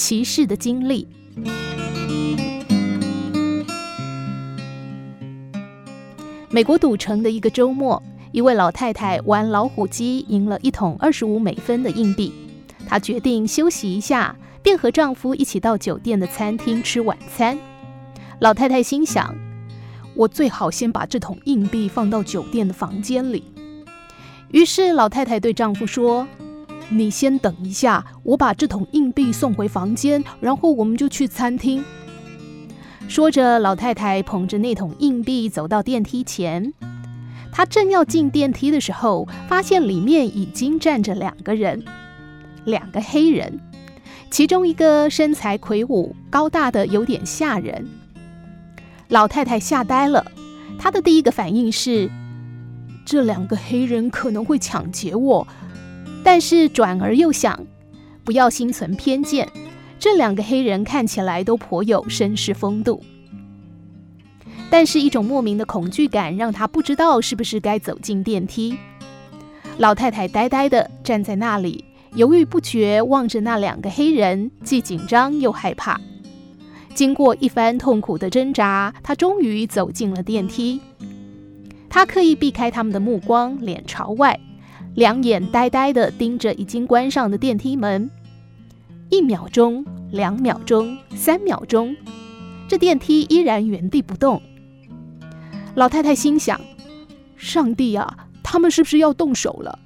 奇事的经历。美国赌城的一个周末，一位老太太玩老虎机，赢了一桶二十五美分的硬币。她决定休息一下，便和丈夫一起到酒店的餐厅吃晚餐。老太太心想：“我最好先把这桶硬币放到酒店的房间里。”于是，老太太对丈夫说：“你先等一下，我把这桶硬币送回房间，然后我们就去餐厅。”说着，老太太捧着那桶硬币走到电梯前。她正要进电梯的时候，发现里面已经站着两个人，两个黑人，其中一个身材魁梧、高大的有点吓人。老太太吓呆了，她的第一个反应是：这两个黑人可能会抢劫我。但是转而又想，不要心存偏见。这两个黑人看起来都颇有绅士风度，但是一种莫名的恐惧感让他不知道是不是该走进电梯。老太太呆呆地站在那里，犹豫不决，望着那两个黑人，既紧张又害怕。经过一番痛苦的挣扎，她终于走进了电梯。她刻意避开他们的目光，脸朝外，两眼呆呆地盯着已经关上的电梯门。一秒钟，两秒钟，三秒钟，这电梯依然原地不动。老太太心想：“上帝啊，他们是不是要动手了？”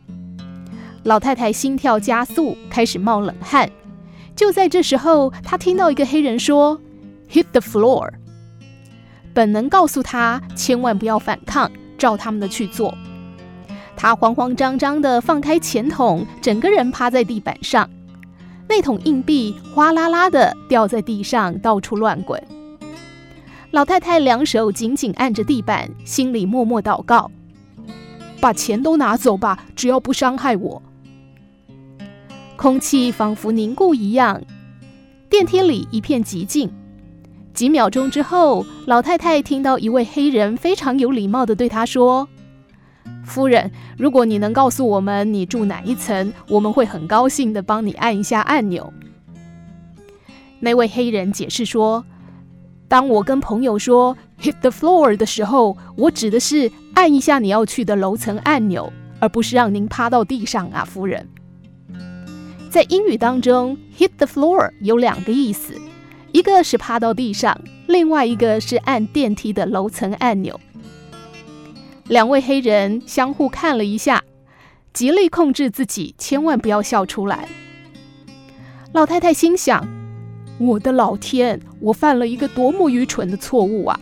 老太太心跳加速，开始冒冷汗。就在这时候，她听到一个黑人说：“Hit the floor。”本能告诉她千万不要反抗，照他们的去做。他慌慌张张地放开钱桶，整个人趴在地板上。那桶硬币哗啦啦的掉在地上，到处乱滚。老太太两手紧紧按着地板，心里默默祷告：“把钱都拿走吧，只要不伤害我。”空气仿佛凝固一样，电梯里一片寂静。几秒钟之后，老太太听到一位黑人非常有礼貌地对她说。夫人，如果你能告诉我们你住哪一层，我们会很高兴的帮你按一下按钮。那位黑人解释说：“当我跟朋友说 ‘hit the floor’ 的时候，我指的是按一下你要去的楼层按钮，而不是让您趴到地上啊，夫人。”在英语当中，“hit the floor” 有两个意思，一个是趴到地上，另外一个是按电梯的楼层按钮。两位黑人相互看了一下，极力控制自己，千万不要笑出来。老太太心想：“我的老天，我犯了一个多么愚蠢的错误啊！”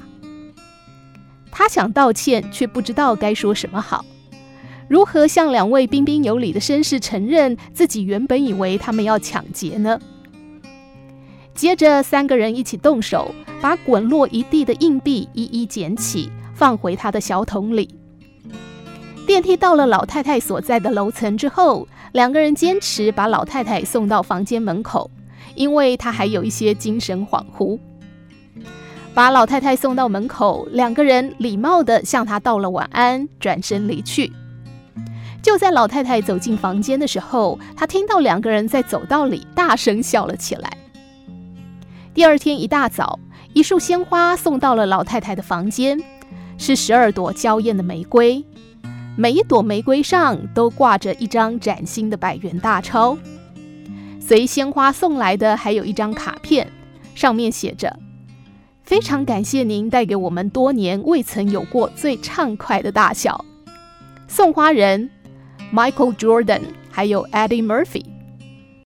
她想道歉，却不知道该说什么好。如何向两位彬彬有礼的绅士承认自己原本以为他们要抢劫呢？接着，三个人一起动手，把滚落一地的硬币一一捡起。放回他的小桶里。电梯到了老太太所在的楼层之后，两个人坚持把老太太送到房间门口，因为她还有一些精神恍惚。把老太太送到门口，两个人礼貌地向她道了晚安，转身离去。就在老太太走进房间的时候，她听到两个人在走道里大声笑了起来。第二天一大早，一束鲜花送到了老太太的房间。是十二朵娇艳的玫瑰，每一朵玫瑰上都挂着一张崭新的百元大钞。随鲜花送来的还有一张卡片，上面写着：“非常感谢您带给我们多年未曾有过最畅快的大笑。”送花人 Michael Jordan 还有 Eddie Murphy。